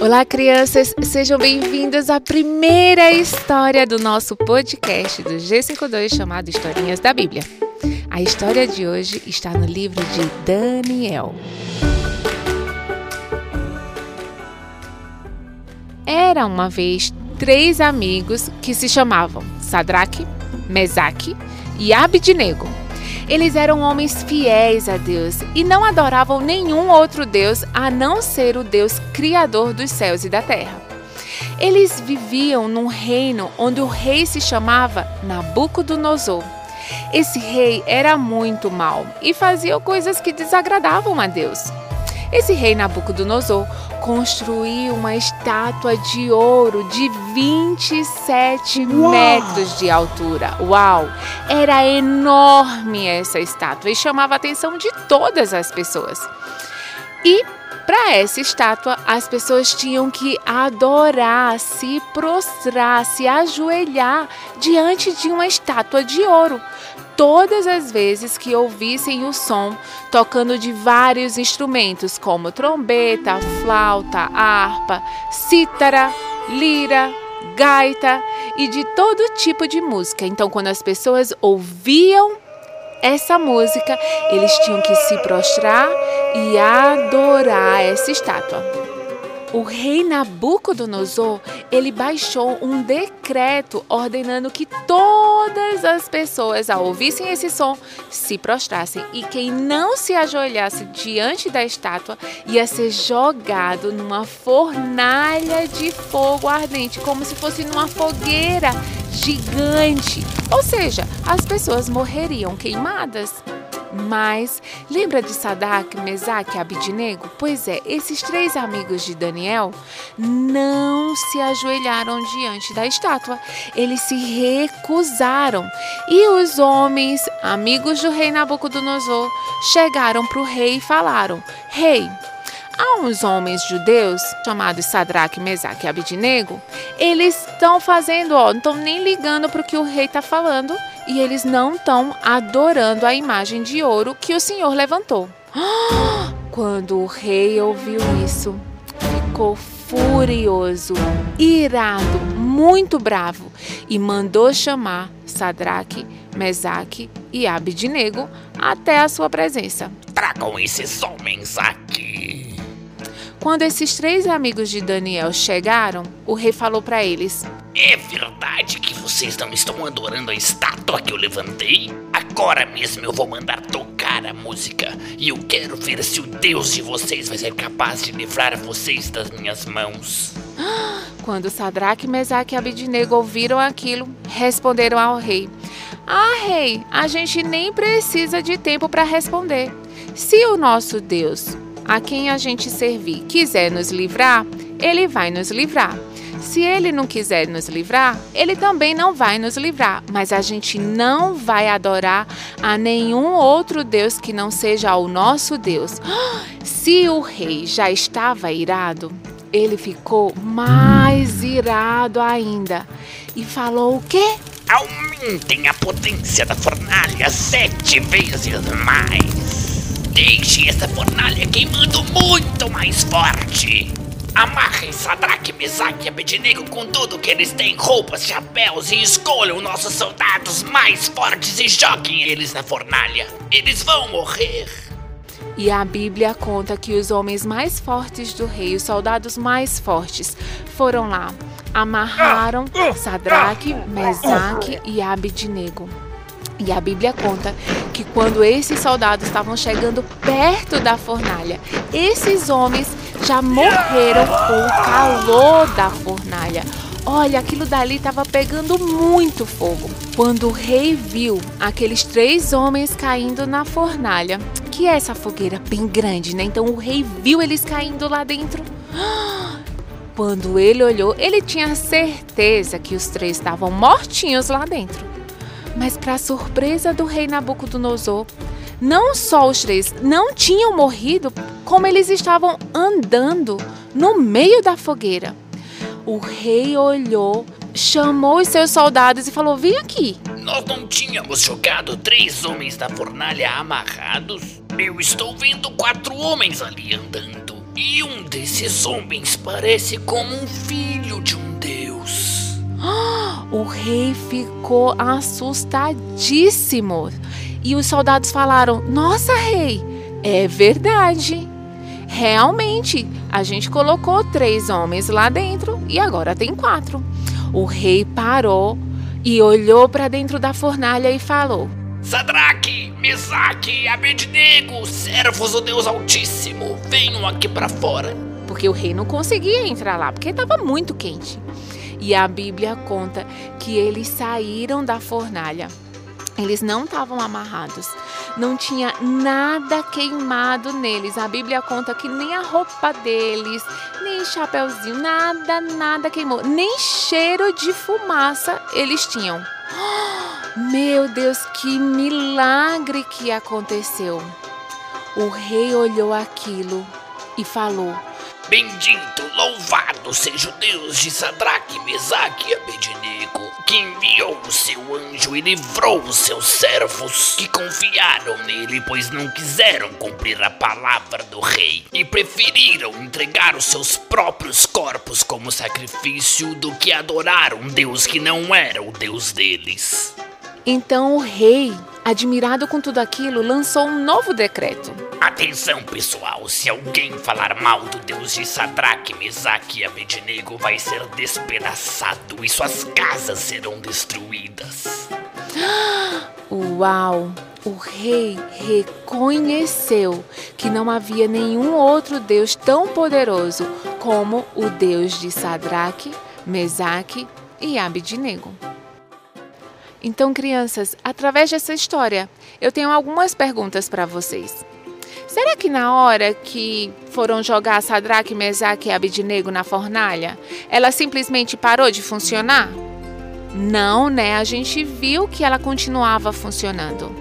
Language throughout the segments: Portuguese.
Olá, crianças! Sejam bem-vindos à primeira história do nosso podcast do G52 chamado Historinhas da Bíblia. A história de hoje está no livro de Daniel. Era uma vez três amigos que se chamavam Sadraque, Mesaque e Abidnego. Eles eram homens fiéis a Deus e não adoravam nenhum outro Deus a não ser o Deus Criador dos céus e da terra. Eles viviam num reino onde o rei se chamava Nabucodonosor. Esse rei era muito mau e fazia coisas que desagradavam a Deus. Esse rei Nabucodonosor construiu uma estátua de ouro de 27 Uau. metros de altura. Uau! Era enorme essa estátua e chamava a atenção de todas as pessoas. E para essa estátua, as pessoas tinham que adorar, se prostrar, se ajoelhar diante de uma estátua de ouro. Todas as vezes que ouvissem o som tocando de vários instrumentos, como trombeta, flauta, harpa, cítara, lira, gaita e de todo tipo de música. Então, quando as pessoas ouviam essa música, eles tinham que se prostrar e adorar essa estátua. O rei Nabucodonosor, ele baixou um decreto ordenando que todas as pessoas ao ouvissem esse som se prostrassem e quem não se ajoelhasse diante da estátua ia ser jogado numa fornalha de fogo ardente, como se fosse numa fogueira gigante. Ou seja, as pessoas morreriam queimadas. Mas lembra de Sadak, Mesaque e Abidnego? Pois é, esses três amigos de Daniel não se ajoelharam diante da estátua. Eles se recusaram. E os homens, amigos do rei Nabucodonosor, chegaram para o rei e falaram: Rei, Há uns homens judeus, chamados Sadraque, Mesaque e Abidnego, eles estão fazendo, ó, não estão nem ligando para o que o rei está falando e eles não estão adorando a imagem de ouro que o Senhor levantou. Quando o rei ouviu isso, ficou furioso, irado, muito bravo e mandou chamar Sadraque, Mesaque e Abidnego até a sua presença. Tragam esses homens aqui. Quando esses três amigos de Daniel chegaram, o rei falou para eles: É verdade que vocês não estão adorando a estátua que eu levantei? Agora mesmo eu vou mandar tocar a música e eu quero ver se o Deus de vocês vai ser capaz de livrar vocês das minhas mãos. Quando Sadraque, Mesaque e Abidnego ouviram aquilo, responderam ao rei: Ah, rei, a gente nem precisa de tempo para responder. Se o nosso Deus a quem a gente servir quiser nos livrar, ele vai nos livrar. Se ele não quiser nos livrar, ele também não vai nos livrar. Mas a gente não vai adorar a nenhum outro Deus que não seja o nosso Deus. Se o rei já estava irado, ele ficou mais irado ainda e falou o quê? Aumentem a potência da fornalha sete vezes mais. Deixe essa fornalha queimando muito mais forte. Amarrem Sadraque, Mesaque e Abednego com tudo que eles têm, roupas, chapéus, e escolham nossos soldados mais fortes e joguem eles na fornalha. Eles vão morrer. E a Bíblia conta que os homens mais fortes do rei, os soldados mais fortes, foram lá, amarraram Sadraque, Mesaque e Abednego. E a Bíblia conta que quando esses soldados estavam chegando perto da fornalha, esses homens já morreram com o calor da fornalha. Olha, aquilo dali estava pegando muito fogo. Quando o rei viu aqueles três homens caindo na fornalha, que é essa fogueira bem grande, né? Então o rei viu eles caindo lá dentro. Quando ele olhou, ele tinha certeza que os três estavam mortinhos lá dentro. Mas, para surpresa do rei Nabucodonosor, não só os três não tinham morrido, como eles estavam andando no meio da fogueira. O rei olhou, chamou os seus soldados e falou: Vem aqui. Nós não tínhamos jogado três homens da fornalha amarrados? Eu estou vendo quatro homens ali andando. E um desses homens parece como um filho de um rei ficou assustadíssimo. E os soldados falaram: Nossa, rei, é verdade. Realmente, a gente colocou três homens lá dentro e agora tem quatro. O rei parou e olhou para dentro da fornalha e falou: Sadraque, Mesaque e Abednego, servos do Deus Altíssimo, venham aqui para fora. Porque o rei não conseguia entrar lá, porque estava muito quente. E a Bíblia conta que eles saíram da fornalha. Eles não estavam amarrados, não tinha nada queimado neles. A Bíblia conta que nem a roupa deles, nem chapéuzinho, nada, nada queimou, nem cheiro de fumaça eles tinham. Meu Deus, que milagre que aconteceu! O rei olhou aquilo e falou: Bendito, louvado seja o Deus de Sadraque, Mesaque e Abednego, que enviou o seu anjo e livrou os seus servos, que confiaram nele, pois não quiseram cumprir a palavra do rei, e preferiram entregar os seus próprios corpos como sacrifício do que adorar um Deus que não era o Deus deles. Então o rei, admirado com tudo aquilo, lançou um novo decreto. Atenção, pessoal, se alguém falar mal do Deus de Sadraque, Mesaque e Abednego, vai ser despedaçado e suas casas serão destruídas. Uau! O rei reconheceu que não havia nenhum outro Deus tão poderoso como o Deus de Sadraque, Mesaque e Abednego. Então, crianças, através dessa história, eu tenho algumas perguntas para vocês. Será que na hora que foram jogar Sadraque, Mesaque e Abidnego na fornalha, ela simplesmente parou de funcionar? Não, né? A gente viu que ela continuava funcionando.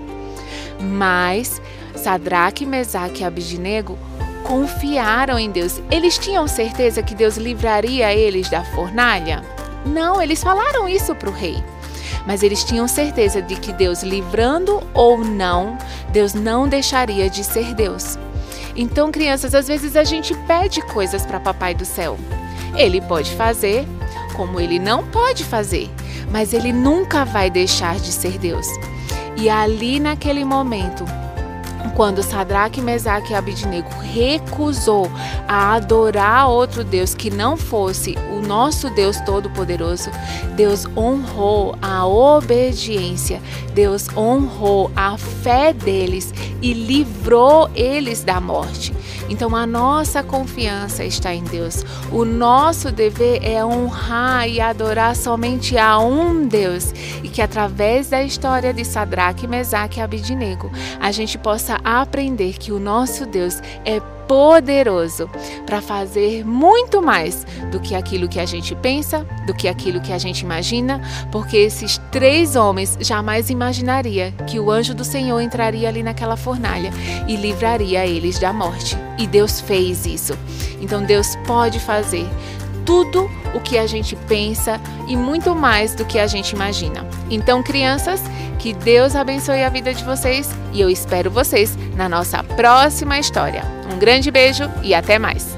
Mas Sadraque, Mesaque e Abidnego confiaram em Deus. Eles tinham certeza que Deus livraria eles da fornalha? Não, eles falaram isso para o rei mas eles tinham certeza de que Deus, livrando ou não, Deus não deixaria de ser Deus. Então, crianças, às vezes a gente pede coisas para Papai do Céu. Ele pode fazer, como ele não pode fazer, mas ele nunca vai deixar de ser Deus. E ali naquele momento, quando Sadraque, Mesaque e Abidnego recusou a adorar outro Deus que não fosse o nosso Deus Todo-Poderoso, Deus honrou a obediência, Deus honrou a fé deles e livrou eles da morte. Então a nossa confiança está em Deus. O nosso dever é honrar e adorar somente a um Deus e que através da história de Sadraque, Mesaque e Abidnego, a gente possa aprender que o nosso Deus é poderoso para fazer muito mais do que aquilo que a gente pensa, do que aquilo que a gente imagina, porque esses três homens jamais imaginaria que o anjo do Senhor entraria ali naquela fornalha e livraria eles da morte. E Deus fez isso. Então Deus pode fazer tudo o que a gente pensa e muito mais do que a gente imagina. Então, crianças, que Deus abençoe a vida de vocês e eu espero vocês na nossa próxima história. Um grande beijo e até mais!